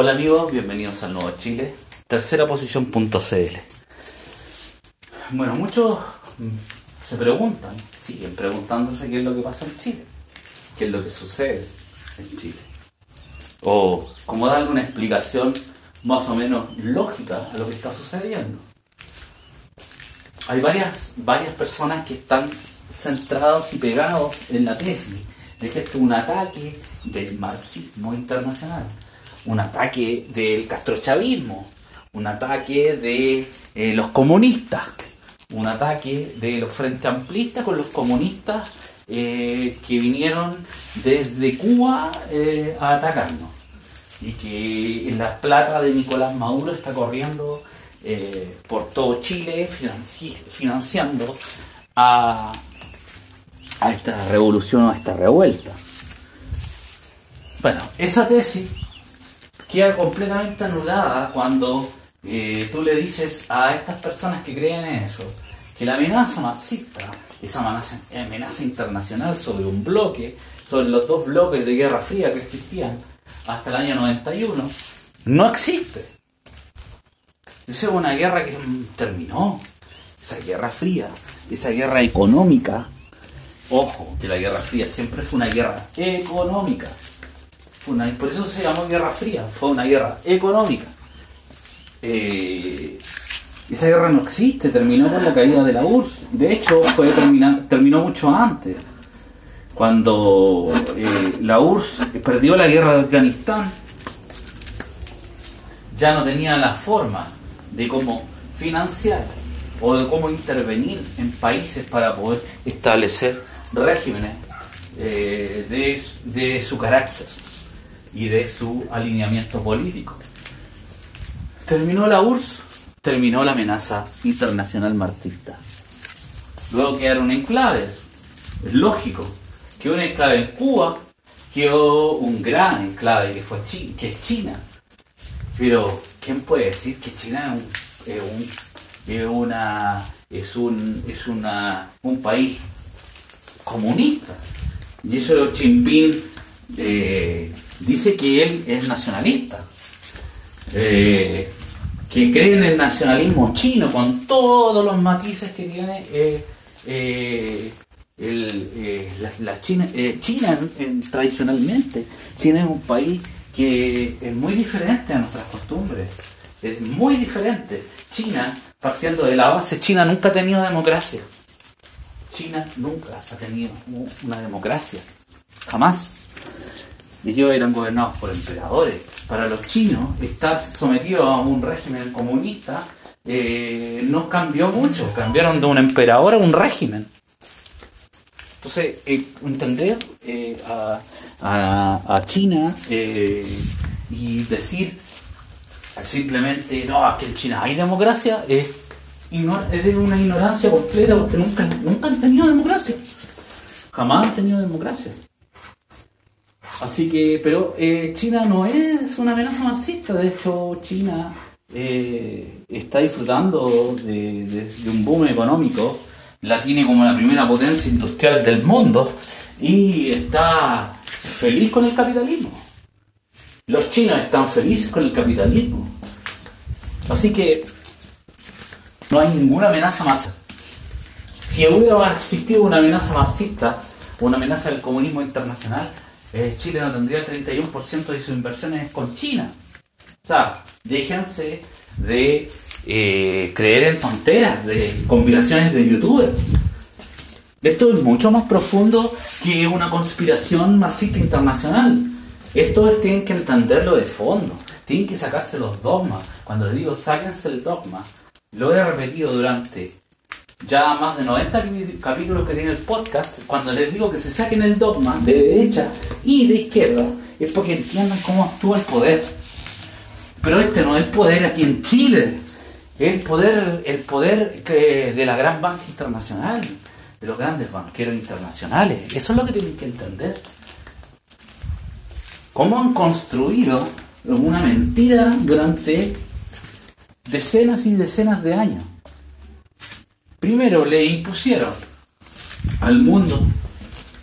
Hola amigos, bienvenidos al Nuevo Chile, tercera posición.cl. Bueno, muchos se preguntan, siguen preguntándose qué es lo que pasa en Chile, qué es lo que sucede en Chile. O cómo darle una explicación más o menos lógica a lo que está sucediendo. Hay varias, varias personas que están centrados y pegados en la tesis de que esto es un ataque del marxismo internacional un ataque del castrochavismo, un ataque de eh, los comunistas, un ataque de los frentes amplistas con los comunistas eh, que vinieron desde Cuba eh, a atacarnos. Y que la plata de Nicolás Maduro está corriendo por todo Chile financiando a, a esta revolución o a esta revuelta. Bueno, esa tesis queda completamente anulada cuando eh, tú le dices a estas personas que creen en eso que la amenaza marxista, esa amenaza, amenaza internacional sobre un bloque, sobre los dos bloques de Guerra Fría que existían hasta el año 91, no existe. Esa es una guerra que terminó, esa guerra fría, esa guerra económica. Ojo, que la guerra fría siempre fue una guerra económica por eso se llamó Guerra Fría, fue una guerra económica. Eh, esa guerra no existe, terminó con la caída de la URSS. De hecho, fue terminó mucho antes. Cuando eh, la URSS perdió la guerra de Afganistán, ya no tenía la forma de cómo financiar o de cómo intervenir en países para poder establecer regímenes eh, de, de su carácter y de su alineamiento político. Terminó la URSS, terminó la amenaza internacional marxista. Luego quedaron enclaves. Es lógico que un enclave en Cuba quedó un gran enclave que fue China, que es China. Pero, ¿quién puede decir que China es un, es una, es un, es una, un país comunista? Y eso Jinping eh, dice que él es nacionalista, eh, que cree en el nacionalismo chino con todos los matices que tiene eh, eh, la, China. China tradicionalmente, China es un país que es muy diferente a nuestras costumbres, es muy diferente. China, partiendo de la base, China nunca ha tenido democracia. China nunca ha tenido una democracia, jamás ellos eran gobernados por emperadores. Para los chinos, estar sometidos a un régimen comunista eh, no cambió mucho, cambiaron de un emperador a un régimen. Entonces, eh, entender eh, a, China y decir simplemente, no, aquí en China hay democracia, es, es de una ignorancia completa porque nunca, nunca han tenido democracia. Jamás han tenido democracia. Así que, pero eh, China no es una amenaza marxista, de hecho China eh, está disfrutando de, un boom económico, la tiene como la primera potencia industrial del mundo y está feliz con el capitalismo. Los chinos están felices con el capitalismo. Así que no hay ninguna amenaza marxista. Si hubiera existido una amenaza marxista, una amenaza del comunismo internacional, eh, Chile no tendría el 31% de sus inversiones con China. O sea, déjense de eh, creer en tonteras, de conspiraciones de YouTube. Esto es mucho más profundo que una conspiración marxista internacional. Esto tienen que entenderlo de fondo. Tienen que sacarse los dogmas. Cuando les digo sáquense el dogma, lo he repetido durante ya más de 90 capítulos que tiene el podcast, cuando les digo que se saquen el dogma de derecha y de izquierda, es porque entiendan cómo actúa el poder. Pero este no es el poder aquí en Chile, es el poder, el poder de la gran banca internacional, de los grandes banqueros internacionales. Eso es lo que tienen que entender. Cómo han construido una mentira durante decenas y decenas de años. Primero le impusieron al mundo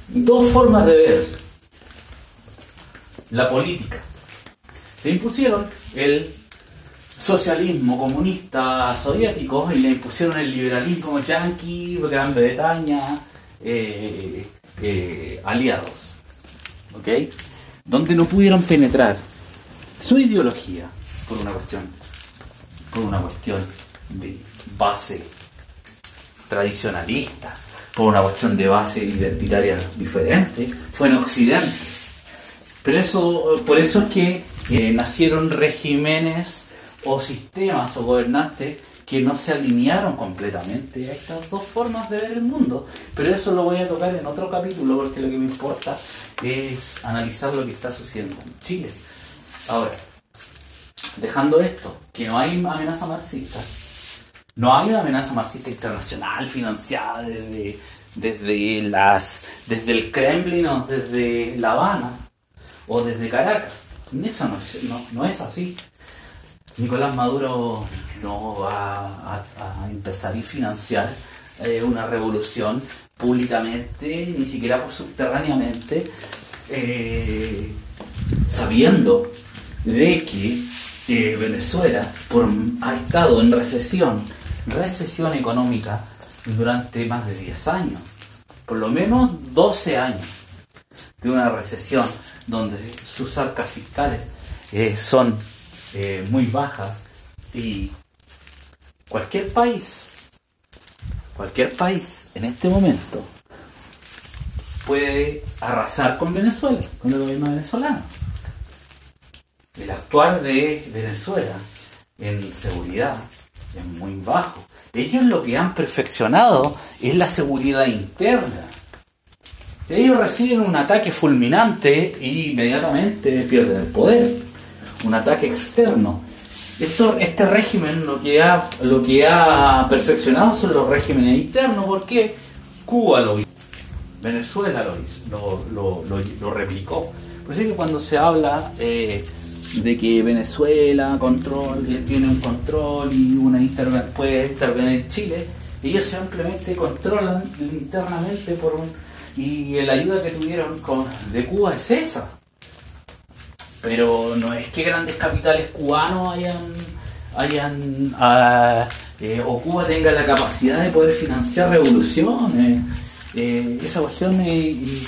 dos formas de ver la política. Le impusieron el socialismo comunista soviético y le impusieron el liberalismo yanqui, Gran Bretaña, eh, eh, aliados, ¿ok? Donde no pudieron penetrar su ideología por una cuestión, por una cuestión de base tradicionalista, por una cuestión de base identitaria diferente, fue en Occidente. Pero eso, por eso es que eh, nacieron regímenes o sistemas o gobernantes que no se alinearon completamente a estas dos formas de ver el mundo. Pero eso lo voy a tocar en otro capítulo porque lo que me importa es analizar lo que está sucediendo en Chile. Ahora, dejando esto, que no hay amenaza marxista, no hay una amenaza marxista internacional financiada desde, desde, las, desde el Kremlin o desde La Habana o desde Caracas. Eso no, es así. Nicolás Maduro no va a, empezar a financiar eh, una revolución públicamente, ni siquiera por subterráneamente, eh, sabiendo de que eh, Venezuela ha estado en recesión recesión económica durante más de 10 años, por lo menos 12 años de una recesión donde sus arcas fiscales eh, son eh, muy bajas y cualquier país, cualquier país en este momento puede arrasar con Venezuela, con el gobierno venezolano. El actuar de Venezuela en seguridad, es muy bajo. Ellos lo que han perfeccionado es la seguridad interna. Ellos reciben un ataque fulminante y inmediatamente pierden el poder. Un ataque externo. Esto, este régimen lo que, ha, lo que ha perfeccionado son los regímenes internos. porque Cuba lo hizo. Venezuela lo hizo, lo, lo, replicó. Por eso es que cuando se habla eh, de que Venezuela control, tiene un control y una puede intervenir Chile, ellos simplemente controlan internamente por un y la ayuda que tuvieron con de Cuba es esa. Pero no es que grandes capitales cubanos hayan hayan ah, eh, o Cuba tenga la capacidad de poder financiar revoluciones. Eh, esa cuestión es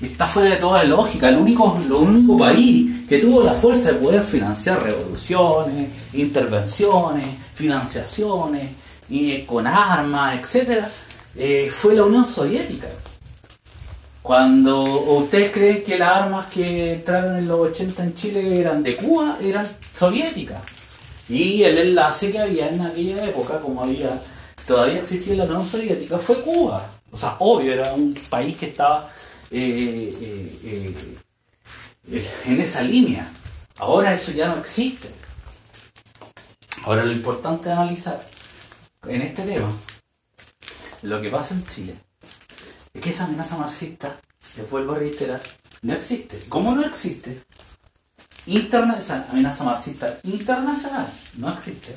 está fuera de toda lógica. El único, lo único país que tuvo la fuerza de poder financiar revoluciones, intervenciones, financiaciones, y, con armas, etcétera, eh, fue la Unión Soviética. Cuando ustedes creen que las armas que entraron en los 80 en Chile eran de Cuba, eran soviéticas. Y el enlace que había en aquella época, como había todavía existía la Unión Soviética, fue Cuba. O sea, obvio, era un país que estaba eh, eh, eh, en esa línea. Ahora eso ya no existe. Ahora lo importante es analizar en este tema lo que pasa en Chile es que esa amenaza marxista, que vuelvo a reiterar, no existe. ¿Cómo no existe? Interna esa amenaza marxista internacional no existe.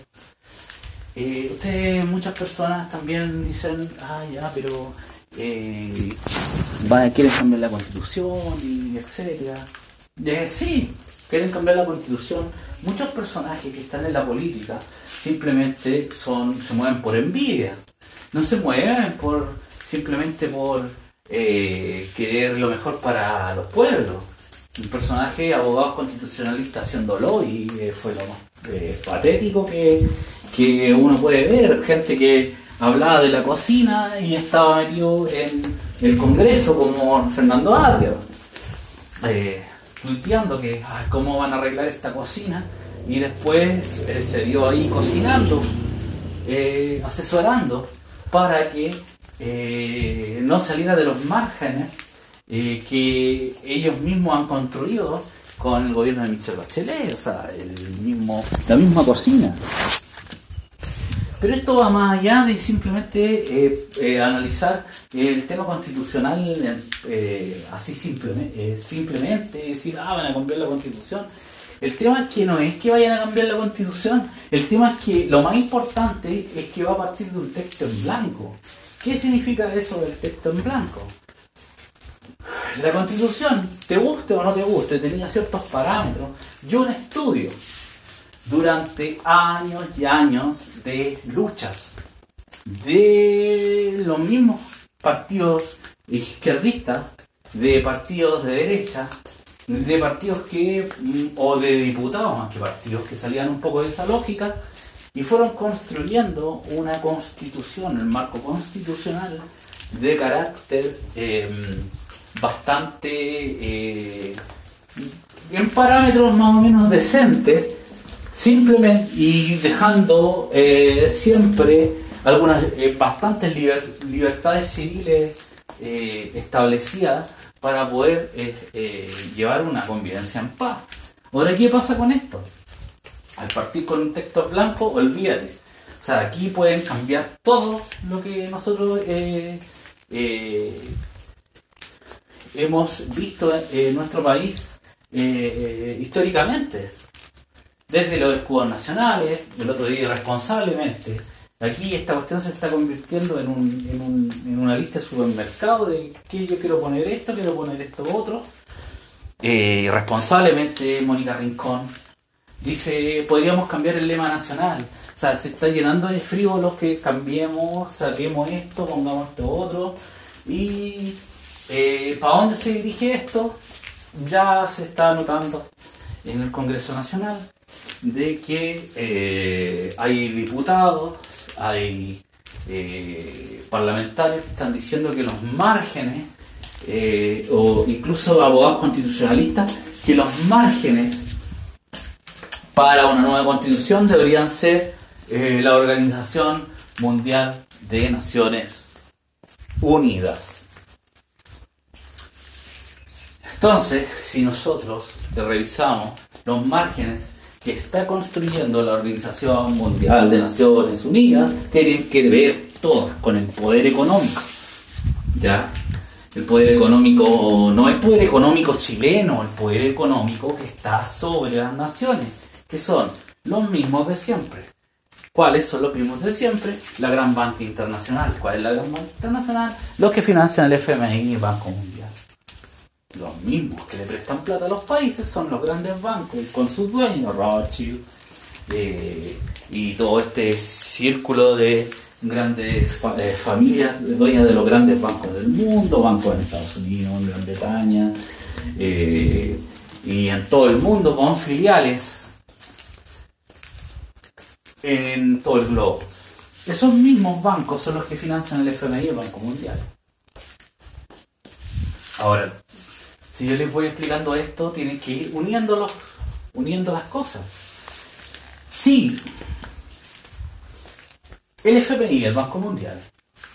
ustedes, muchas personas también dicen, ah, ya, pero eh, quieren cambiar la constitución y etcétera. sí, quieren cambiar la constitución. Muchos personajes que están en la política simplemente son, se mueven por envidia. No se mueven por simplemente por eh, querer lo mejor para los pueblos. Un personaje abogado constitucionalista haciéndolo y eh, fue lo más eh, patético que, que uno puede ver. Gente que hablaba de la cocina y estaba metido en el Congreso como Fernando Arrio, eh, tuiteando que cómo van a arreglar esta cocina y después eh, se dio ahí cocinando, eh, asesorando para que eh, no saliera de los márgenes que ellos mismos han construido con el gobierno de Michel Bachelet, o sea, el mismo, la misma cocina. Pero esto va más allá de simplemente eh, eh, analizar el tema constitucional eh, así simplemente, simplemente decir, ah, van a cambiar la constitución. El tema es que no es que vayan a cambiar la constitución, el tema es que lo más importante es que va a partir de un texto en blanco. ¿Qué significa eso del texto en blanco? La constitución, te guste o no te guste, tenía ciertos parámetros y un estudio durante años y años de luchas de los mismos partidos izquierdistas, de partidos de derecha, de partidos que, mm, o de diputados más que partidos, que salían un poco de esa lógica y fueron construyendo una constitución, el marco constitucional de carácter em, bastante eh, en parámetros más o menos decentes, simplemente y dejando eh, siempre algunas eh, bastantes libertades civiles establecidas para poder llevar una convivencia en paz. Ahora, ¿qué pasa con esto? Al partir con un texto blanco, olvídate. O sea, aquí pueden cambiar todo lo que nosotros hemos visto en nuestro país eh, históricamente, desde los escudos nacionales, el otro día irresponsablemente. Aquí esta cuestión se está convirtiendo en, un, en, una lista de supermercado de que yo quiero poner esto, quiero poner esto otro. Eh, irresponsablemente, Mónica Rincón dice, podríamos cambiar el lema nacional. O sea, se está llenando de frío los que cambiemos, saquemos esto, pongamos esto otro. Y eh, ¿Para dónde se dirige esto? Ya se está notando en el Congreso Nacional de que eh, hay diputados, hay eh, parlamentarios que están diciendo que los márgenes, o incluso abogados constitucionalistas, que los márgenes para una nueva constitución deberían ser la Organización Mundial de Naciones Unidas. Entonces, si nosotros revisamos los márgenes que está construyendo la Organización Mundial de Naciones Unidas, tienen que ver todo con el poder económico. ¿Ya? El poder económico, no el poder económico chileno, el poder económico que está sobre las naciones, que son los mismos de siempre. ¿Cuáles son los mismos de siempre? La Gran Banca Internacional. ¿Cuál es la Gran Banca Internacional? Los que financian el FMI y el Banco Mundial los mismos que le prestan plata a los países son los grandes bancos con sus dueños, Rothschild eh, y todo este círculo de grandes eh, familias dueñas de los grandes bancos del mundo, bancos en Estados Unidos, en Gran Bretaña eh, y en todo el mundo con filiales en todo el globo. Esos mismos bancos son los que financian el FMI y el Banco Mundial. Ahora, si yo les voy explicando esto, tienen que ir uniéndolos, uniendo las cosas. Sí, el FMI el Banco Mundial,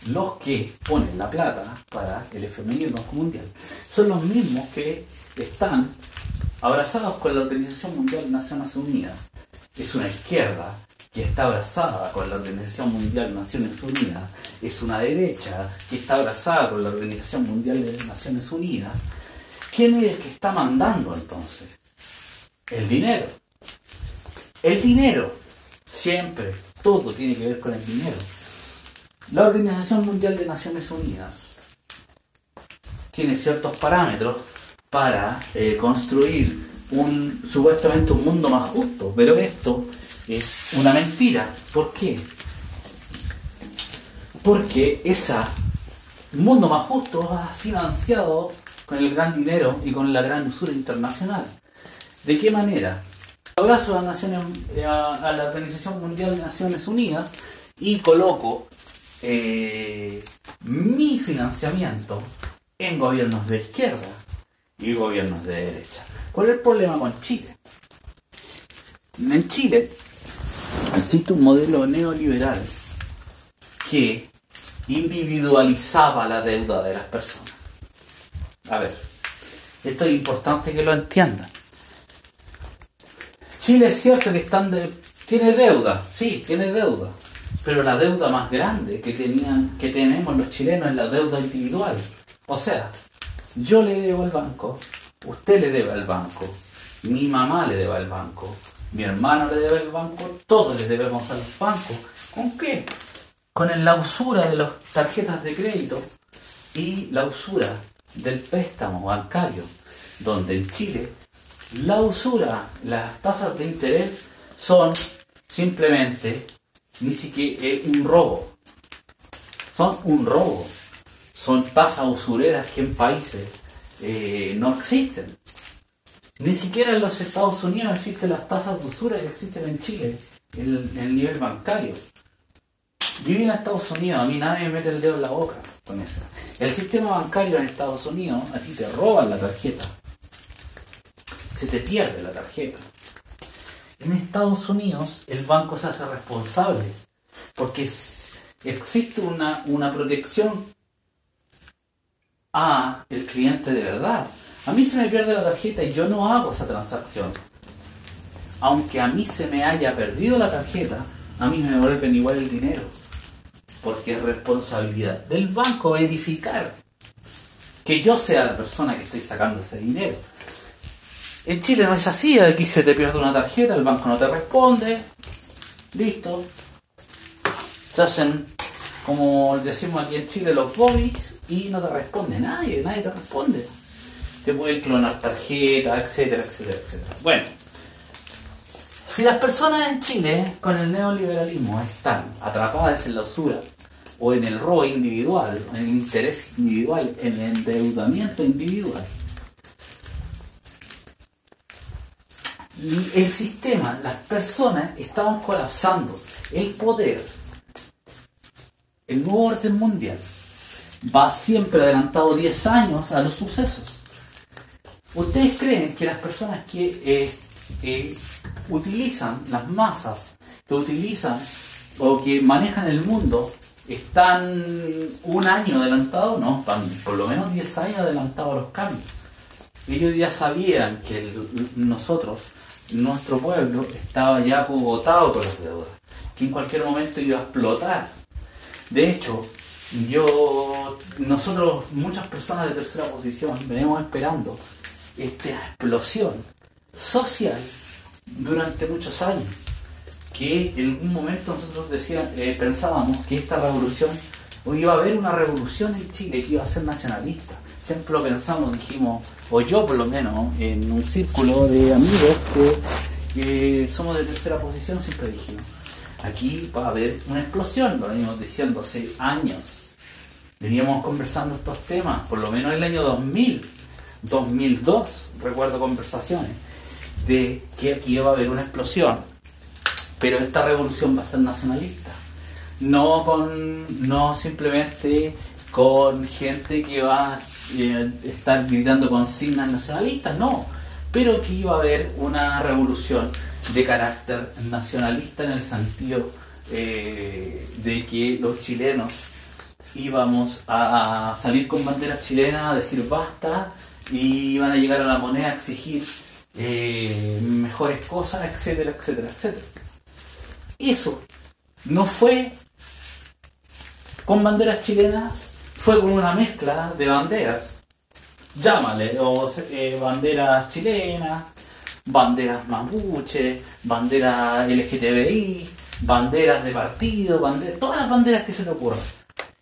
los que ponen la plata para el FMI y el Banco Mundial, son los mismos que están abrazados con la Organización Mundial de Naciones Unidas. Es una izquierda que está abrazada con la Organización Mundial de Naciones Unidas. Es una derecha que está abrazada con la Organización Mundial de Naciones Unidas ¿Quién es el que está mandando entonces? El dinero. El dinero. Siempre. Todo tiene que ver con el dinero. La Organización Mundial de Naciones Unidas tiene ciertos parámetros para eh, construir un supuestamente un mundo más justo, pero esto es una mentira. ¿Por qué? Porque ese mundo más justo ha financiado con el gran dinero y con la gran usura internacional. ¿De qué manera? Abrazo a, Naciones, eh, a, la Organización Mundial de Naciones Unidas y coloco eh, mi financiamiento en gobiernos de izquierda y gobiernos de derecha. ¿Cuál es el problema con Chile? En Chile existe un modelo neoliberal que individualizaba la deuda de las personas. A ver, esto es importante que lo entiendan. Chile es cierto que están tiene deuda, sí, tiene deuda, pero la deuda más grande que, que tenemos los chilenos es la deuda individual. O sea, yo le debo al banco, usted le debe al banco, mi mamá le debe al banco, mi hermano le debe al banco, todos le debemos a los bancos. ¿Con qué? Con la usura de las tarjetas de crédito y la usura del préstamo bancario, donde en Chile La usura, las tasas de interés son simplemente ni siquiera un robo. Son un robo. Son tasas usureras que en países eh, no existen. Ni siquiera en los Estados Unidos existen las tasas de usura que existen en Chile, en el nivel bancario. Viví en Estados Unidos, a mí nadie me mete el dedo en la boca con eso. El sistema bancario en Estados Unidos, a ti te roban la tarjeta. Se te pierde la tarjeta. En Estados Unidos el banco se hace responsable porque existe una, una protección a el cliente de verdad. A mí se me pierde la tarjeta y yo no hago esa transacción. Aunque a mí se me haya perdido la tarjeta, a mí me devuelven igual el dinero porque es responsabilidad del banco verificar que yo sea la persona que estoy sacando ese dinero. En Chile no es así, aquí se te pierde una tarjeta, el banco no te responde, listo. Se hacen, como decimos aquí en Chile, los bobbies y no te responde nadie, nadie te responde. Te pueden clonar tarjetas, etcétera, etcétera, etcétera. Bueno, si las personas en Chile con el neoliberalismo están atrapadas en la usura, o en el robo individual, en el interés individual, en el endeudamiento individual. El sistema, las personas estaban colapsando. El poder, el nuevo orden mundial, va siempre adelantado 10 años a los sucesos. ¿Ustedes creen que las personas que eh, eh, utilizan las masas, que utilizan o que manejan el mundo, están un año adelantados, no, por lo menos 10 años adelantados a los cambios. Ellos ya sabían que nosotros, nuestro pueblo, estaba ya agotado con las deudas, que en cualquier momento iba a explotar. De hecho, yo, nosotros, muchas personas de tercera posición, venimos esperando esta explosión social durante muchos años que en algún momento nosotros decían, eh, pensábamos que esta revolución, o iba a haber una revolución en Chile que iba a ser nacionalista. Siempre lo pensamos, dijimos, o yo por lo menos, en un círculo de amigos que, somos de tercera posición, siempre dijimos, aquí va a haber una explosión, lo venimos diciendo hace años. Veníamos conversando estos temas, por lo menos en el año 2000, 2002, recuerdo conversaciones, de que aquí iba a haber una explosión pero esta revolución va a ser nacionalista. No, con, no simplemente con gente que va a eh, estar gritando consignas nacionalistas, no, pero que iba a haber una revolución de carácter nacionalista en el sentido eh, de que los chilenos íbamos a salir con banderas chilenas a decir basta y iban a llegar a la moneda a exigir eh, mejores cosas, etcétera, etcétera, etcétera. Eso no fue con banderas chilenas, fue con una mezcla de banderas. Llámale, o eh, banderas chilenas, banderas mapuche, banderas LGTBI, banderas de partido, banderas, todas las banderas que se le ocurran.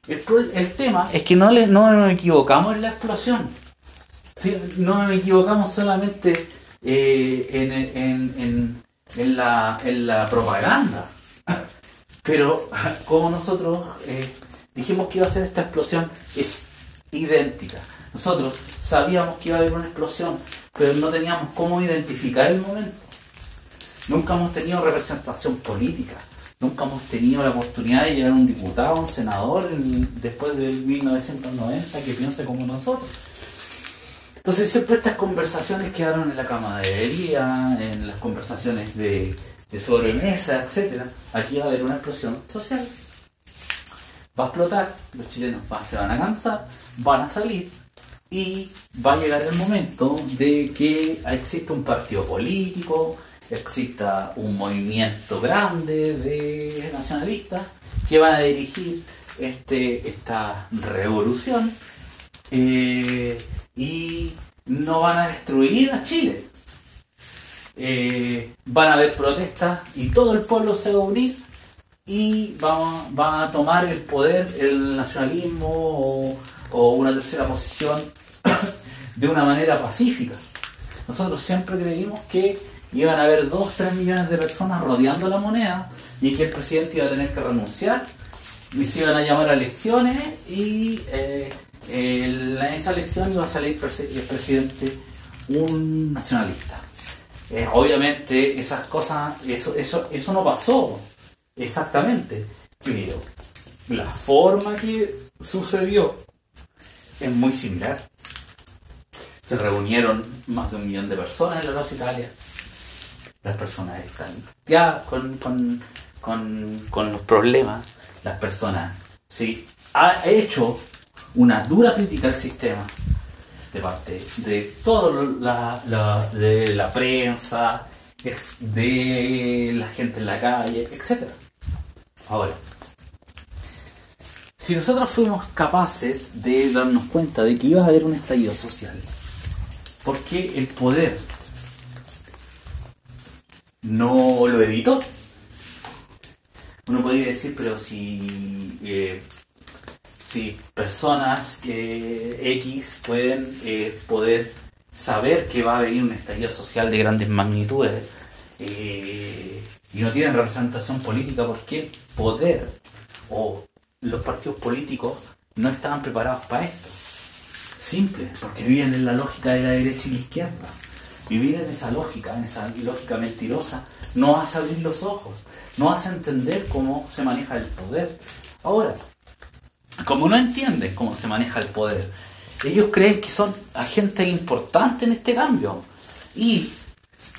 El, tema es que no, les, no nos equivocamos en la explosión. No nos equivocamos solamente eh, en, en la, en la propaganda. Pero como nosotros eh, dijimos que iba a ser esta explosión, es idéntica. Nosotros sabíamos que iba a haber una explosión, pero no teníamos cómo identificar el momento. Nunca hemos tenido representación política, nunca hemos tenido la oportunidad de llegar a un diputado, un senador después del 1990 que piense como nosotros. Entonces siempre estas conversaciones quedaron en la camaradería, en las conversaciones de, sobremesa, etc. Aquí va a haber una explosión social. Va a explotar, los chilenos se van a cansar, van a salir y va a llegar el momento de que exista un partido político, exista un movimiento grande de nacionalistas que van a dirigir este, esta revolución. Eh, y no van a destruir a Chile. Eh, van a haber protestas y todo el pueblo se va a unir y va, a tomar el poder, el nacionalismo o, una tercera posición de una manera pacífica. nosotros siempre creímos que iban a haber 2, 3 millones de personas rodeando la moneda y que el presidente iba a tener que renunciar y se iban a llamar a elecciones y eh, en esa elección iba a salir el presidente un nacionalista. Eh, obviamente esas cosas, eso, eso, eso no pasó exactamente, pero la forma que sucedió es muy similar. Se reunieron más de un millón de personas en la Plaza Italia. Las personas están ya con, con, los problemas. Las personas sí ha hecho una dura crítica al sistema de parte de toda la, de la prensa, de la gente en la calle, etc. Ahora, si nosotros fuimos capaces de darnos cuenta de que iba a haber un estallido social, ¿por qué el poder no lo evitó? Uno podría decir, pero si, eh, si personas eh, X pueden eh, poder saber que va a venir un estallido social de grandes magnitudes y no tienen representación política, ¿por qué poder o los partidos políticos no estaban preparados para esto. Simple, porque vivían en la lógica de la derecha y la izquierda. Vivir en esa lógica, en esa lógica mentirosa, no hace abrir los ojos, no hace entender cómo se maneja el poder. Ahora, como no entienden cómo se maneja el poder, ellos creen que son agentes importantes en este cambio. Y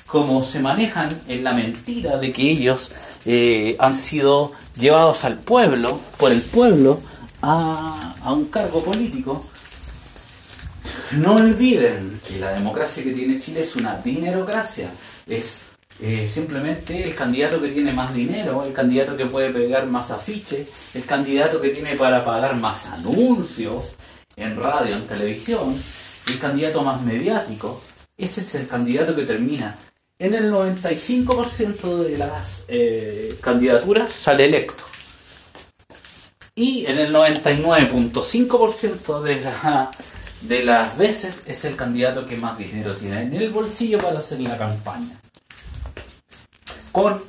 como se manejan en la mentira de que ellos eh, han sido llevados al pueblo, por el pueblo, a, un cargo político, no olviden que la democracia que tiene Chile es una dinerocracia. Es eh, simplemente el candidato que tiene más dinero, el candidato que puede pegar más afiches, el candidato que tiene para pagar más anuncios en radio, en televisión, el candidato más mediático. Ese es el candidato que termina en el 95% de las eh, candidaturas sale electo. Y en el 99.5% de, de las veces es el candidato que más dinero tiene en el bolsillo para hacer la campaña. Con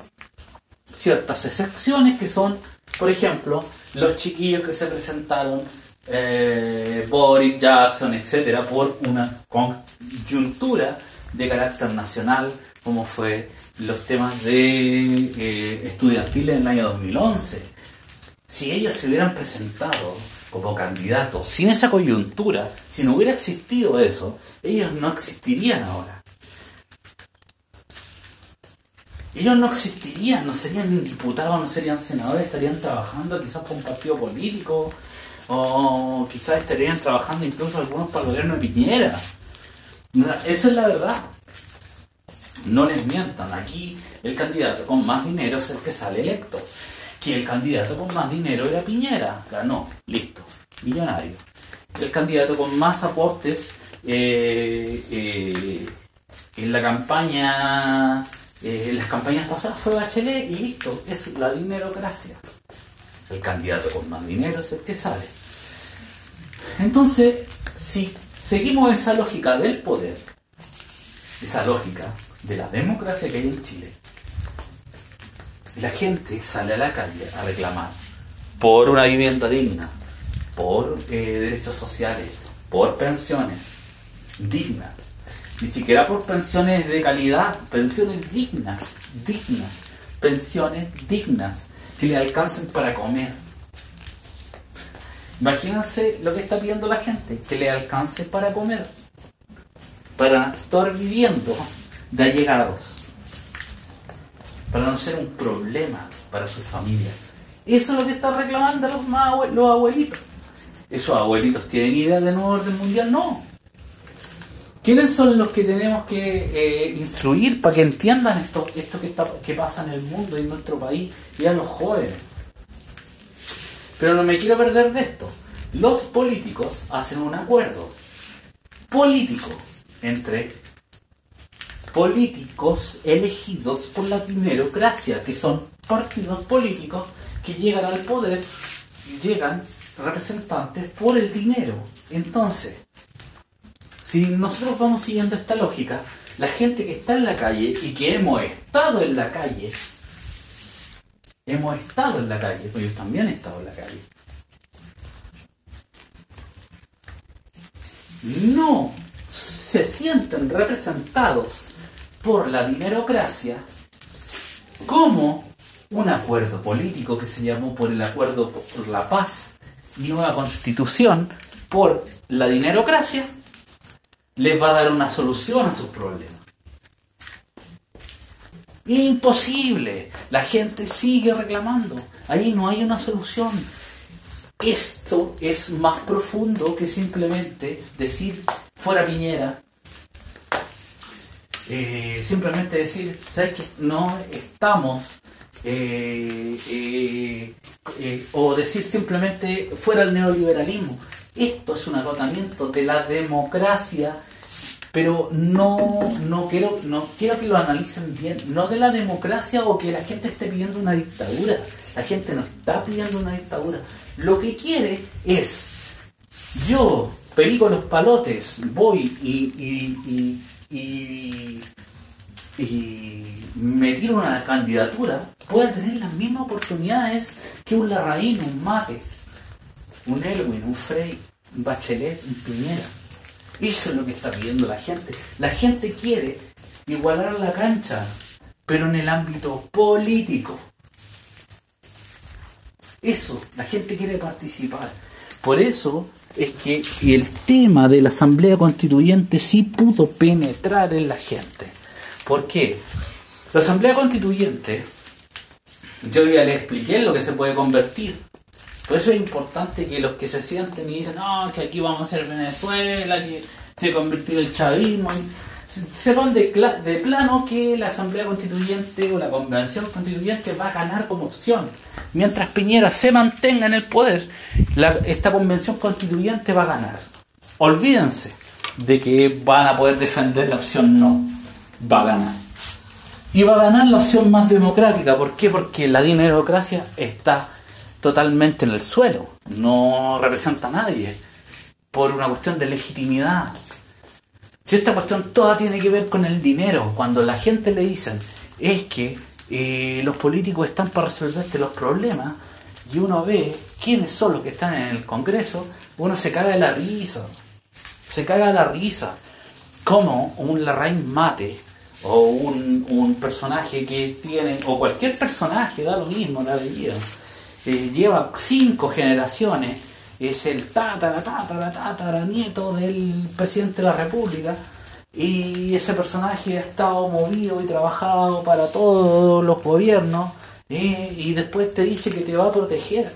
ciertas excepciones que son, por ejemplo, los chiquillos que se presentaron, eh, Boris Jackson, etcétera, por una coyuntura de carácter nacional, como fue los temas de eh, estudiantiles en el año 2011. Si ellos se hubieran presentado como candidatos sin esa coyuntura, si no hubiera existido eso, ellos no existirían ahora. Ellos no existirían, no serían diputados, no serían senadores, estarían trabajando quizás por un partido político, o quizás estarían trabajando incluso algunos para el gobierno de Piñera. Eso es la verdad. No les mientan. Aquí el candidato con más dinero es el que sale electo. Que el candidato con más dinero era Piñera. Ganó. Listo. Millonario. El candidato con más aportes eh, eh, en la campaña, eh, las campañas pasadas fue Bachelet y listo. Es la dinerocracia. El candidato con más dinero es el que sale. Entonces, si seguimos esa lógica del poder, esa lógica de la democracia que hay en Chile, la gente sale a la calle a reclamar por una vivienda digna, por eh, derechos sociales, por pensiones dignas, ni siquiera por pensiones de calidad, pensiones dignas, dignas, pensiones dignas, que le alcancen para comer. Imagínense lo que está pidiendo la gente, que le alcance para comer, para estar viviendo de allegados, para no ser un problema para su familia. Eso es lo que están reclamando los, los abuelitos. ¿Esos abuelitos tienen idea de nuevo orden mundial? No. ¿Quiénes son los que tenemos que eh, instruir para que entiendan esto, esto que, está, que pasa en el mundo y en nuestro país y a los jóvenes? Pero no me quiero perder de esto. Los políticos hacen un acuerdo político entre políticos elegidos por la dinerocracia, que son partidos políticos que llegan al poder, llegan representantes por el dinero. Entonces, si nosotros vamos siguiendo esta lógica, La gente que está en la calle y que hemos estado en la calle, hemos estado en la calle, pues yo también he estado en la calle. No se sienten representados por la dinerocracia como un acuerdo político que se llamó por el acuerdo por la paz y nueva constitución por la dinerocracia les va a dar una solución a sus problemas. Imposible. La gente sigue reclamando. Ahí no hay una solución. Esto es más profundo que simplemente decir fuera Piñera. Eh, simplemente decir, ¿sabes qué? No estamos eh, eh, o decir simplemente fuera el neoliberalismo. Esto es un agotamiento de la democracia, pero no, no, quiero, no quiero que lo analicen bien, no de la democracia o que la gente esté pidiendo una dictadura. La gente no está pidiendo una dictadura. Lo que quiere es, yo, perico los palotes, voy y, y, y, y me tiro una candidatura, pueda tener las mismas oportunidades que un Larraín, un Mate, un Elwin, un Frey, un Bachelet, un Piñera. Eso es lo que está pidiendo la gente. La gente quiere igualar la cancha, pero en el ámbito político. Eso, la gente quiere participar. Por eso es que el tema de la Asamblea Constituyente sí pudo penetrar en la gente. ¿Por qué? La Asamblea Constituyente, yo ya les expliqué lo que se puede convertir. Por eso es importante que los que se sienten y dicen, no, que aquí vamos a ser Venezuela, que se convertir el chavismo, sepan de, de plano que la Asamblea Constituyente o la Convención Constituyente va a ganar como opción. Mientras Piñera se mantenga en el poder, esta Convención Constituyente va a ganar. Olvídense de que van a poder defender la opción no. Va a ganar. Y va a ganar la opción más democrática. ¿Por qué? Porque la dinerocracia está totalmente en el suelo, no representa a nadie, por una cuestión de legitimidad. Si esta cuestión toda tiene que ver con el dinero, cuando la gente le dicen es que eh, los políticos están para resolverte los problemas y uno ve quiénes son los que están en el Congreso, uno se caga de la risa, se caga de la risa, como un Larraín Mate o un, un personaje que tiene, o cualquier personaje, da lo mismo la vida eh, lleva cinco generaciones, es el tatara, tatara, tatara, nieto del presidente de la República, y ese personaje ha estado movido y trabajado para todos los gobiernos, eh, y después te dice que te va a proteger,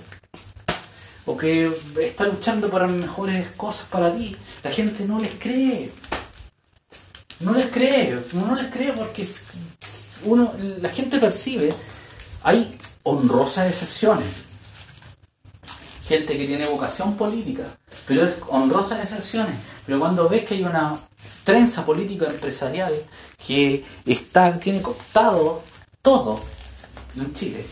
o que está luchando para mejores cosas para ti. La gente no les cree. No les cree, no les cree porque uno, la gente percibe, hay honrosas excepciones. Gente que tiene vocación política, pero es honrosas excepciones. Pero cuando ves que hay una trenza política empresarial que está, tiene cooptado todo en Chile,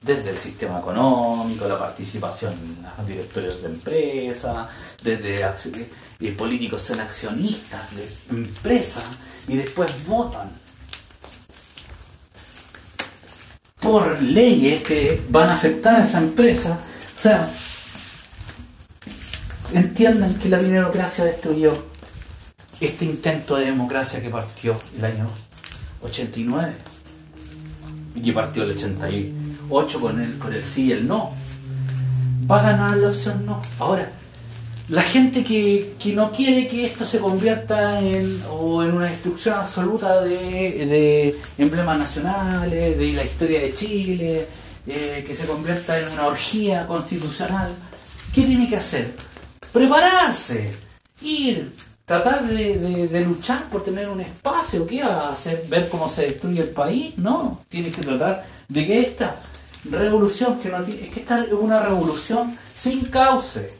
desde el sistema económico, la participación en los directorios de empresas, desde eh, políticos ser accionistas de empresas y después votan por leyes que van a afectar a esa empresa. O sea, entiendan que la dinerocracia destruyó este intento de democracia que partió el año 89 y que partió el 88 con el, con el sí y el no. Va a ganar la opción no. Ahora, la gente que, no quiere que esto se convierta en, o en una destrucción absoluta de, emblemas nacionales, de la historia de Chile, eh, que se convierta en una orgía constitucional, ¿qué tiene que hacer? Prepararse, ir, tratar de, de, luchar por tener un espacio, ¿qué va a hacer? ¿Ver cómo se destruye el país? No, tiene que tratar de que esta revolución, que no tiene, es que esta es una revolución sin cauce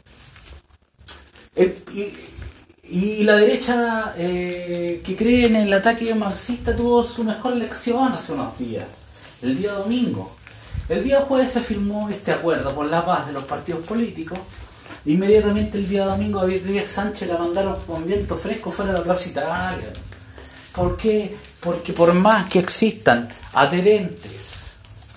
y, la derecha eh, que cree en el ataque marxista tuvo su mejor lección hace unos días, el día domingo. El día jueves se firmó este acuerdo por la paz de los partidos políticos. Inmediatamente el día domingo a Díaz Sánchez la mandaron con viento fresco fuera de la Plaza Italia. ¿Por qué? Porque por más que existan adherentes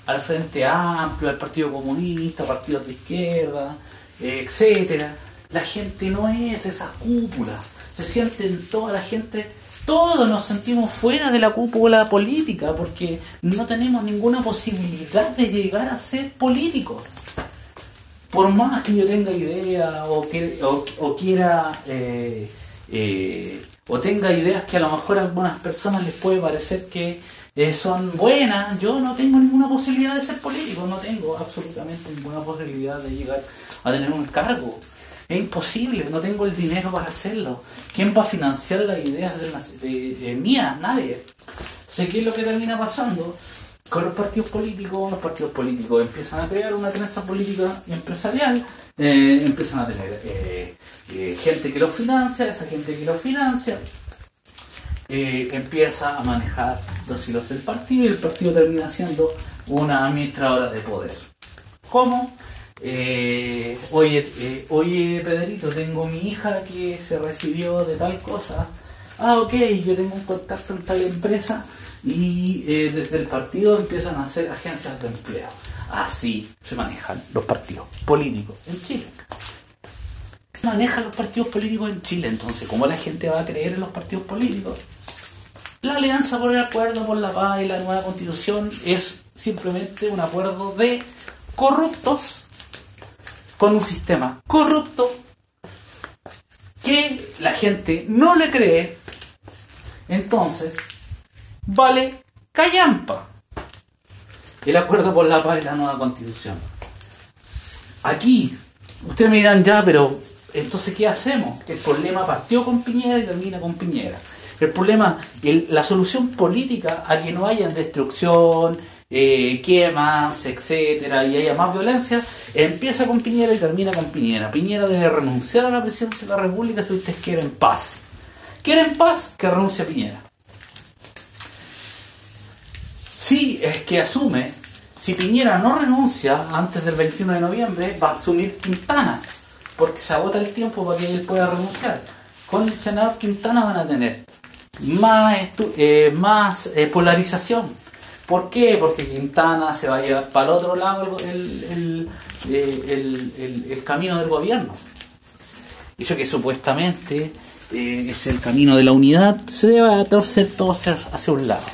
al Frente Amplio, al Partido Comunista, partidos de izquierda, eh, etcétera, la gente no es de esa cúpula. Se sienten toda la gente, todos nos sentimos fuera de la cúpula política porque no tenemos ninguna posibilidad de llegar a ser políticos. Por más que yo tenga idea o, quiera eh, eh, o tenga ideas que a lo mejor a algunas personas les puede parecer que eh, son buenas, yo no tengo ninguna posibilidad de ser político, no tengo absolutamente ninguna posibilidad de llegar a tener un cargo. Es imposible, no tengo el dinero para hacerlo. ¿Quién va a financiar las ideas de, mías? Nadie. Sé qué es lo que termina pasando con los partidos políticos. Los partidos políticos empiezan a crear una creencia política empresarial, eh, empiezan a tener eh, gente que los financia, esa gente que los financia eh, empieza a manejar los hilos del partido y el partido termina siendo una administradora de poder. ¿Cómo? Eh, oye, eh, oye Pedrito, tengo mi hija que se recibió de tal cosa. Ah, ok, yo tengo un contacto en tal empresa y desde el partido empiezan a hacer agencias de empleo. Así se manejan los partidos políticos en Chile manejan los partidos políticos en Chile. Entonces, ¿cómo la gente va a creer en los partidos políticos? La alianza por el acuerdo por la paz y la nueva constitución es simplemente un acuerdo de corruptos con un sistema corrupto que la gente no le cree. Entonces, vale callampa el acuerdo por la paz y la nueva constitución. Aquí, ustedes me dirán ya, pero entonces, ¿qué hacemos? El problema partió con Piñera y termina con Piñera. El problema, la solución política a que no haya destrucción, eh, quemas, etcétera, y haya más violencia, empieza con Piñera y termina con Piñera. Piñera debe renunciar a la presidencia de la República si ustedes quieren paz. ¿Quieren paz? Que renuncie a Piñera. Si es que asume, si Piñera no renuncia antes del 21 de noviembre, va a asumir Quintana porque se agota el tiempo para que él pueda renunciar. Con el senador Quintana van a tener más, eh, más eh, polarización. ¿Por qué? Porque Quintana se va a llevar para el otro lado el, el, el camino del gobierno. Eso que supuestamente eh, es el camino de la unidad, se va a torcer todo hacia, un lado.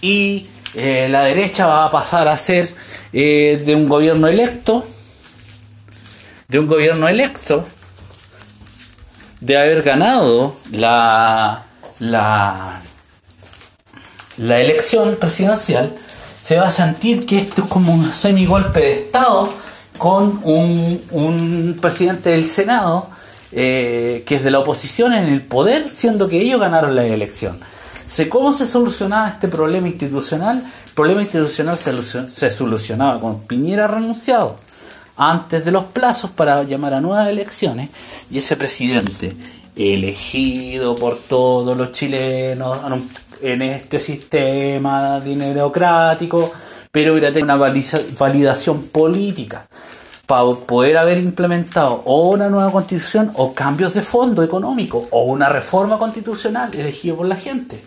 Y la derecha va a pasar a ser de un gobierno electo de un gobierno electo, de haber ganado la, la, la elección presidencial, se va a sentir que esto es como un semigolpe de Estado con un, presidente del Senado eh, que es de la oposición en el poder, siendo que ellos ganaron la elección. ¿Cómo se solucionaba este problema institucional? El problema institucional se, se solucionaba con Piñera renunciado antes de los plazos para llamar a nuevas elecciones y ese presidente elegido por todos los chilenos en este sistema dinerocrático, pero hubiera tenido una validación política para poder haber implementado o una nueva constitución o cambios de fondo económico o una reforma constitucional elegida por la gente.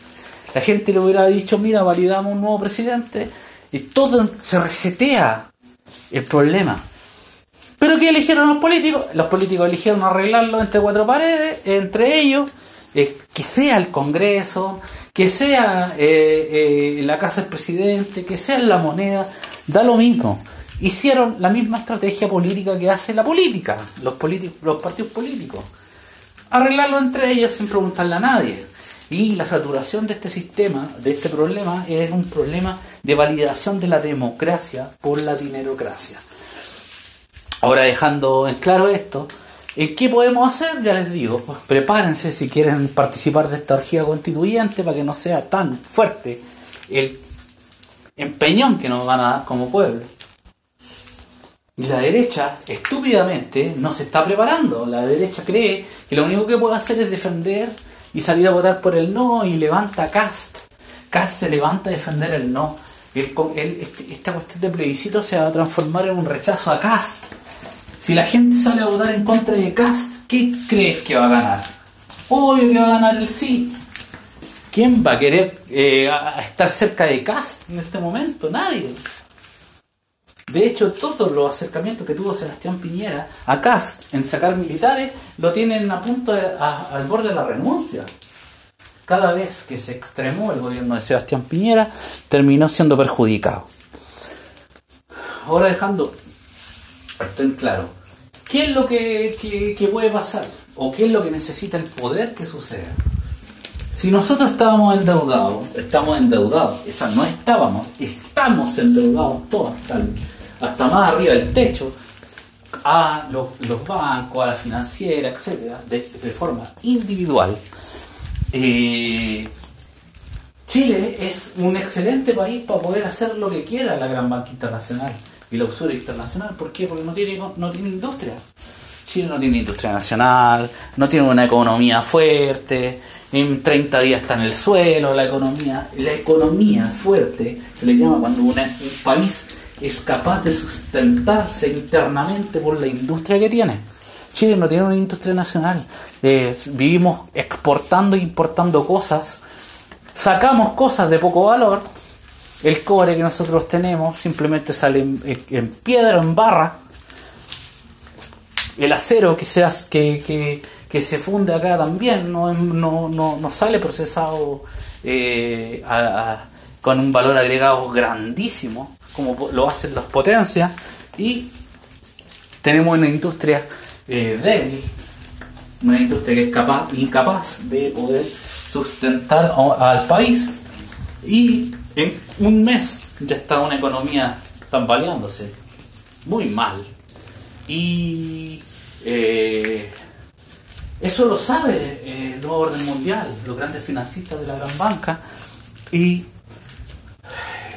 La gente le hubiera dicho, mira, validamos un nuevo presidente y todo se resetea el problema. Pero ¿qué eligieron los políticos? Los políticos eligieron arreglarlo entre cuatro paredes, entre ellos, eh, que sea el Congreso, que sea eh, eh, la Casa del Presidente, que sea la moneda, da lo mismo. Hicieron la misma estrategia política que hace la política, los, los partidos políticos. Arreglarlo entre ellos sin preguntarle a nadie. Y la saturación de este sistema, de este problema, es un problema de validación de la democracia por la dinerocracia. Ahora dejando en claro esto, ¿en qué podemos hacer? Ya les digo, pues, prepárense si quieren participar de esta orgía constituyente para que no sea tan fuerte el empeñón que nos van a dar como pueblo. Y la derecha, estúpidamente, no se está preparando. La derecha cree que lo único que puede hacer es defender y salir a votar por el no y levanta Cast. Cast se levanta a defender el no. Este, esta cuestión de plebiscito se va a transformar en un rechazo a Cast. Si la gente sale a votar en contra de Cast, ¿qué crees que va a ganar? Obvio que va a ganar el sí. ¿Quién va a querer eh, estar cerca de Cast en este momento? Nadie. De hecho, todos los acercamientos que tuvo Sebastián Piñera a Cast en sacar militares lo tienen a punto al borde de la renuncia. Cada vez que se extremó el gobierno de Sebastián Piñera, terminó siendo perjudicado. Ahora dejando esto en claro, ¿qué es lo que, que puede pasar? ¿O qué es lo que necesita el poder que suceda? Si nosotros estábamos endeudados, estamos endeudados, esa no estábamos, estamos endeudados todos hasta, más arriba del techo, a los, bancos, a la financiera, etcétera, de, forma individual. Eh, Chile es un excelente país para poder hacer lo que quiera la gran banca internacional y la usura internacional. ¿Por qué? Porque no tiene, no tiene industria. Chile no tiene industria nacional, no tiene una economía fuerte, en 30 días está en el suelo, la economía, la economía fuerte se le llama cuando un país es capaz de sustentarse internamente por la industria que tiene. Chile no tiene una industria nacional, vivimos exportando e importando cosas, sacamos cosas de poco valor, el cobre que nosotros tenemos simplemente sale en, piedra en barra, el acero que se, que, se funde acá también no, no, no, sale procesado eh, con un valor agregado grandísimo, como lo hacen las potencias, y tenemos una industria eh, débil, una industria que es capaz, incapaz de poder sustentar al país, y en un mes ya está una economía tambaleándose muy mal. Y eh, eso lo sabe eh, el nuevo orden mundial, los grandes financistas de la gran banca, y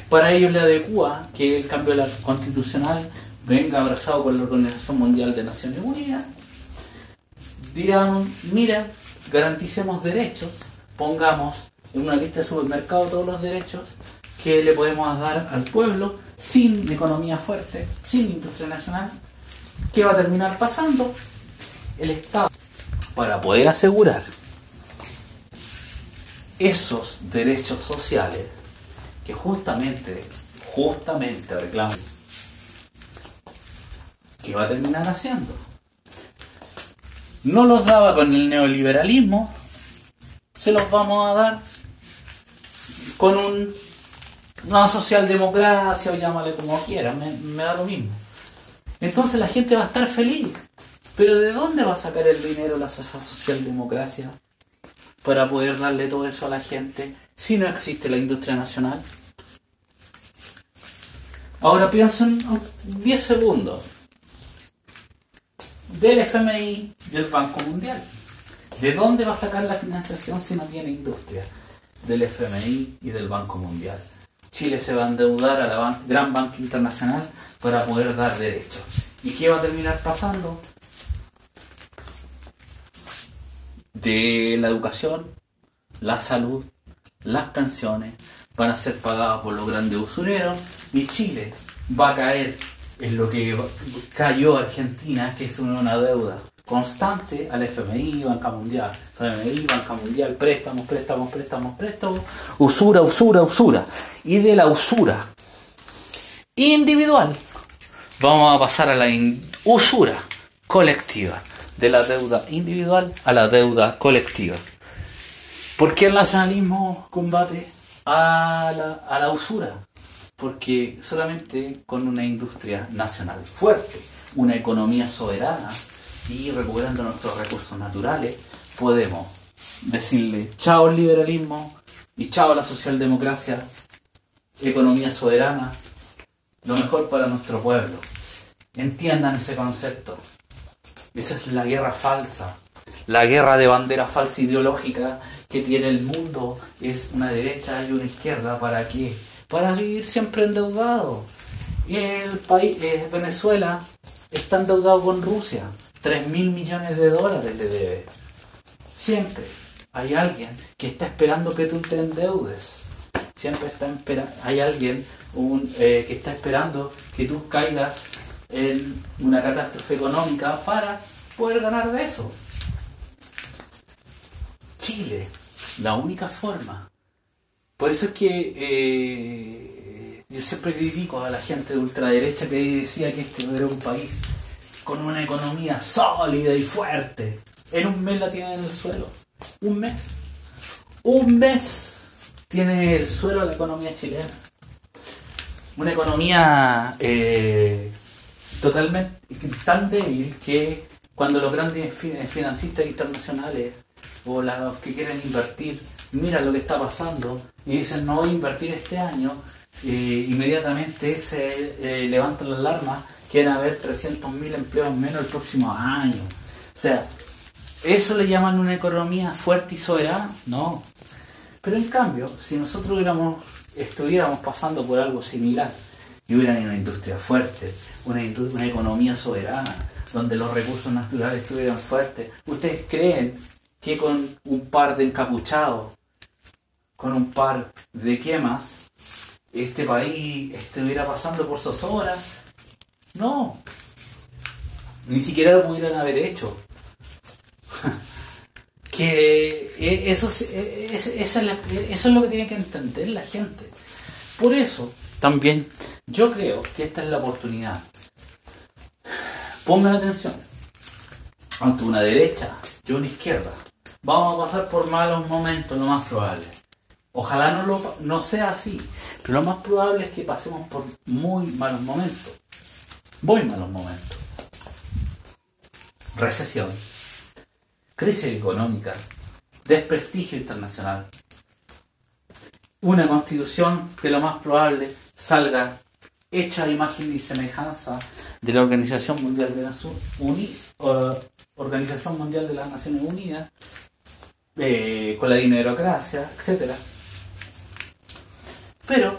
para ellos le adecua que el cambio constitucional venga abrazado con la Organización Mundial de Naciones Unidas. Digan, mira, garanticemos derechos, pongamos en una lista de supermercados todos los derechos que le podemos dar al pueblo sin economía fuerte, sin industria nacional. ¿Qué va a terminar pasando? el Estado para poder asegurar esos derechos sociales que justamente, justamente reclaman, ¿qué va a terminar haciendo? No los daba con el neoliberalismo, se los vamos a dar con un, una socialdemocracia o llámale como quiera, me da lo mismo. Entonces la gente va a estar feliz. Pero ¿de dónde va a sacar el dinero la socialdemocracia para poder darle todo eso a la gente si no existe la industria nacional? Ahora pienso en 10 segundos del FMI del Banco Mundial. ¿De dónde va a sacar la financiación si no tiene industria? Del FMI y del Banco Mundial. Chile se va a endeudar a la gran banca internacional para poder dar derechos. ¿Y qué va a terminar pasando? de la educación, la salud, las pensiones van a ser pagadas por los grandes usureros y Chile va a caer en lo que cayó Argentina, que es una deuda constante al FMI, Banca Mundial, FMI, Banca Mundial, préstamos, préstamos, préstamos, préstamos, usura, usura, usura. Y de la usura individual vamos a pasar a la usura colectiva de la deuda individual a la deuda colectiva. ¿Por qué el nacionalismo combate a la, a la usura? Porque solamente con una industria nacional fuerte, una economía soberana y recuperando nuestros recursos naturales, podemos decirle chao al liberalismo y chao a la socialdemocracia, economía soberana, lo mejor para nuestro pueblo. Entiendan ese concepto. Esa es la guerra falsa. La guerra de bandera falsa ideológica que tiene el mundo es una derecha y una izquierda. ¿Para qué? Para vivir siempre endeudado. El país, eh, Venezuela, está endeudado con Rusia. 3 mil millones de dólares le debe. Siempre hay alguien que está esperando que tú te endeudes. Siempre está hay alguien eh, que está esperando que tú caigas en una catástrofe económica para poder ganar de eso. Chile la única forma. Por eso es que eh, yo siempre critico a la gente de ultraderecha que decía que este era un país con una economía sólida y fuerte. En un mes la tienen en el suelo. Un mes. Un mes tiene el suelo la economía chilena. Una economía eh, totalmente tan débil que cuando los grandes financistas internacionales o los que quieren invertir miran lo que está pasando y dicen no voy a invertir este año, eh, inmediatamente se eh, levantan las alarmas, quieren haber 300.000 empleos menos el próximo año. O sea, ¿eso le llaman una economía fuerte y soberana? No. Pero en cambio, si nosotros estuviéramos pasando por algo similar y hubiera una industria fuerte, una, una economía soberana, donde los recursos naturales estuvieran fuertes, ¿ustedes creen que con un par de encapuchados, con un par de quemas, este país estuviera pasando por zozobra? No. Ni siquiera lo pudieran haber hecho. que e, eso, e, eso, es eso es lo que tiene que entender la gente. Por eso, también, yo creo que esta es la oportunidad. Pongan atención. Ante una derecha y una izquierda, vamos a pasar por malos momentos, lo más probable. Ojalá no, lo, no sea así, pero lo más probable es que pasemos por muy malos momentos. Muy malos momentos. Recesión, crisis económica, desprestigio internacional. Una constitución que lo más probable salga hecha a imagen y semejanza de la Organización Mundial de las Organización Mundial de las Naciones Unidas, eh, con la dinerocracia, etc. Pero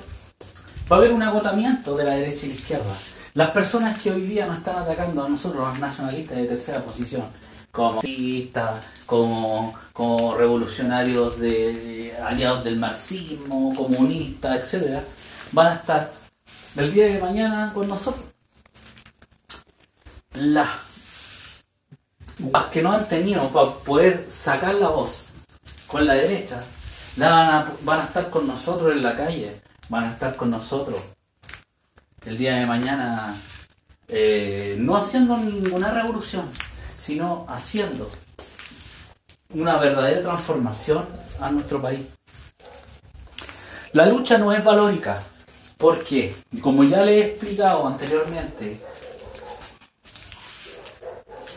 va a haber un agotamiento de la derecha y la izquierda. Las personas que hoy día nos están atacando a nosotros, los nacionalistas de tercera posición, como como, como revolucionarios de, aliados del marxismo, comunistas, etcétera, van a estar el día de mañana con nosotros. Las, que no han tenido para poder sacar la voz con la derecha, van, a, estar con nosotros en la calle, van a estar con nosotros el día de mañana, eh, no haciendo ninguna revolución, sino haciendo una verdadera transformación a nuestro país. La lucha no es valórica, porque, como ya le he explicado anteriormente,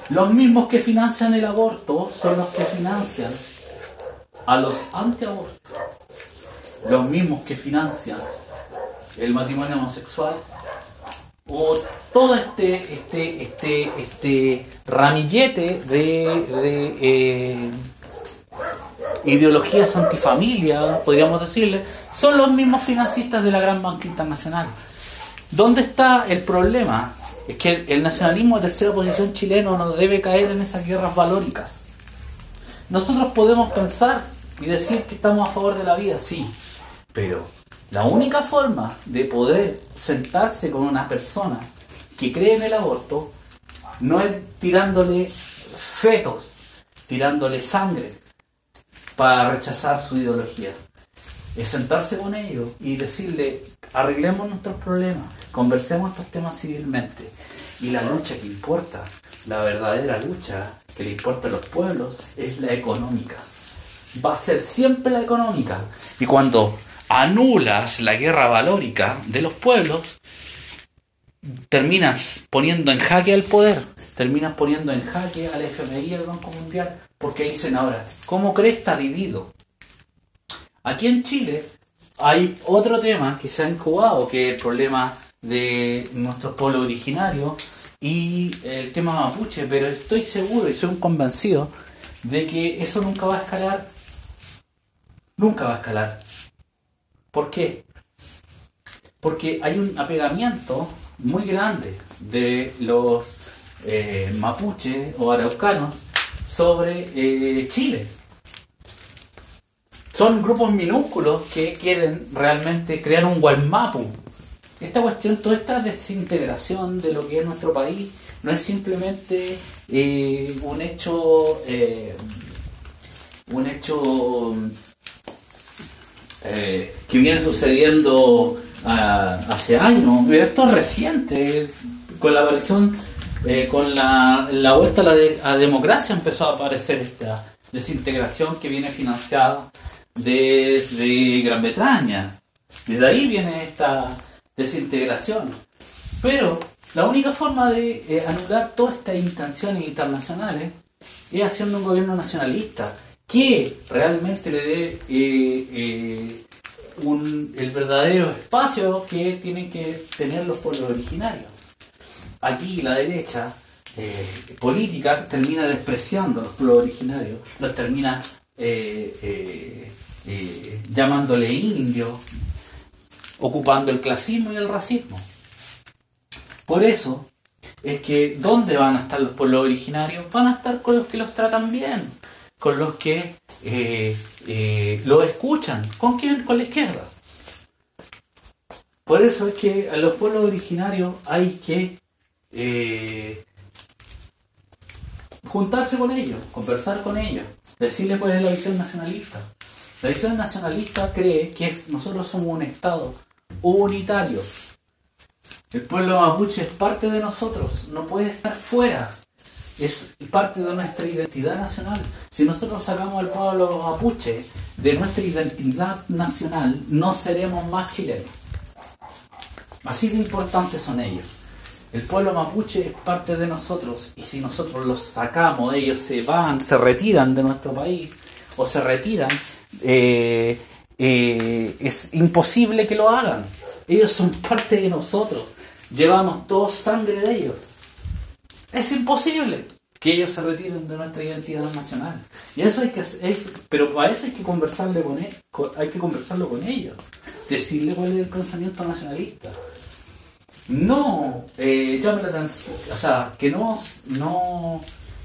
los mismos que financian el aborto son los que financian a los antiabortos. Los mismos que financian el matrimonio homosexual o todo este este este este ramillete de, de eh, ideologías antifamilia, podríamos decirle, son los mismos financistas de la gran banca internacional. ¿Dónde está el problema? Es que el, nacionalismo de tercera posición chileno no debe caer en esas guerras valóricas. Nosotros podemos pensar y decir que estamos a favor de la vida, sí, pero la única forma de poder sentarse con una persona que cree en el aborto no es tirándole fetos, tirándole sangre, para rechazar su ideología. Es sentarse con ellos y decirle, arreglemos nuestros problemas, conversemos estos temas civilmente. Y la lucha que importa, la verdadera lucha que le importa a los pueblos, es la económica. Va a ser siempre la económica. Y cuando anulas la guerra valórica de los pueblos, terminas poniendo en jaque al poder, terminas poniendo en jaque al FMI al Banco Mundial, porque dicen ahora, ¿cómo crees está dividido? Aquí en Chile hay otro tema que se ha incubado, que es el problema de nuestros pueblos originarios y el tema mapuche, pero estoy seguro y soy un convencido de que eso nunca va a escalar. Nunca va a escalar. ¿Por qué? Porque hay un apegamiento muy grande de los eh, mapuches o araucanos sobre eh, Chile. Son grupos minúsculos que quieren realmente crear un Guaymapu. Esta cuestión, toda esta desintegración de lo que es nuestro país, no es simplemente eh, un hecho, un hecho eh, que viene sucediendo ah, hace años. Esto es reciente, con la aparición, eh, con la, la vuelta a la a democracia empezó a aparecer esta desintegración que viene financiada desde Gran Bretaña. Desde ahí viene esta desintegración. Pero la única forma de eh, anular todas estas intenciones internacionales es haciendo un gobierno nacionalista que realmente le dé eh, eh, el verdadero espacio que tienen que tener los pueblos originarios. Aquí la derecha política termina despreciando a los pueblos originarios, los termina llamándole indios, ocupando el clasismo y el racismo. Por eso es que ¿dónde van a estar los pueblos originarios? Van a estar con los que los tratan bien, con los que eh, eh, lo escuchan. ¿Con quién? Con la izquierda. Por eso es que a los pueblos originarios hay que eh, juntarse con ellos, conversar con ellos, decirles cuál es la visión nacionalista. La visión nacionalista cree que nosotros somos un Estado unitario, el pueblo mapuche es parte de nosotros, no puede estar fuera. Es parte de nuestra identidad nacional. Si nosotros sacamos al pueblo mapuche de nuestra identidad nacional, no seremos más chilenos. Así de importantes son ellos. El pueblo mapuche es parte de nosotros y si nosotros los sacamos, ellos se van, se retiran de nuestro país o se retiran, eh, eh, es imposible que lo hagan. Ellos son parte de nosotros llevamos todos sangre de ellos. Es imposible que ellos se retiren de nuestra identidad nacional. Y eso hay que es, pero para eso hay que conversarle con, él, e, hay que conversarlo con ellos, decirle cuál es el pensamiento nacionalista. No eh, llame la atención, o sea, que no, no,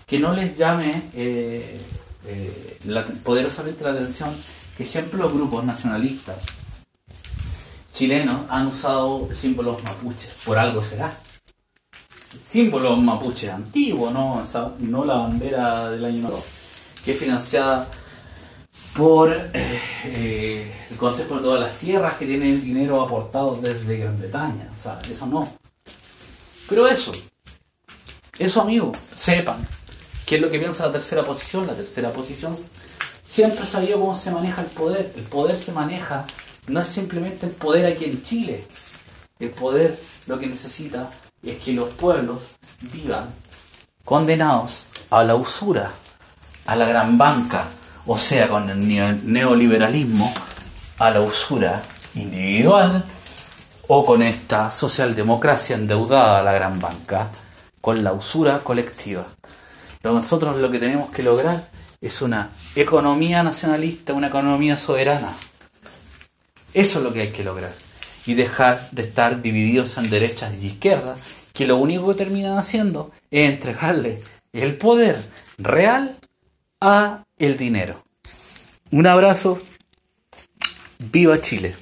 que no les llame eh, eh, poderosamente la atención que siempre los grupos nacionalistas chilenos han usado símbolos mapuches, por algo será. Símbolos mapuches antiguos, ¿no? no la bandera del año 2, que es financiada por eh, eh, el Consejo de todas las tierras que tienen dinero aportado desde Gran Bretaña. O sea, eso no. Pero eso, eso amigos, sepan qué es lo que piensa la tercera posición. La tercera posición siempre sabido cómo se maneja el poder. El poder se maneja no es simplemente el poder aquí en Chile. El poder lo que necesita es que los pueblos vivan condenados a la usura, a la gran banca, o sea, con el neoliberalismo, a la usura individual o con esta socialdemocracia endeudada a la gran banca, con la usura colectiva. Nosotros lo que tenemos que lograr es una economía nacionalista, una economía soberana. Eso es lo que hay que lograr. Y dejar de estar divididos en derechas y izquierdas, que lo único que terminan haciendo es entregarle el poder real a el dinero. Un abrazo. Viva Chile.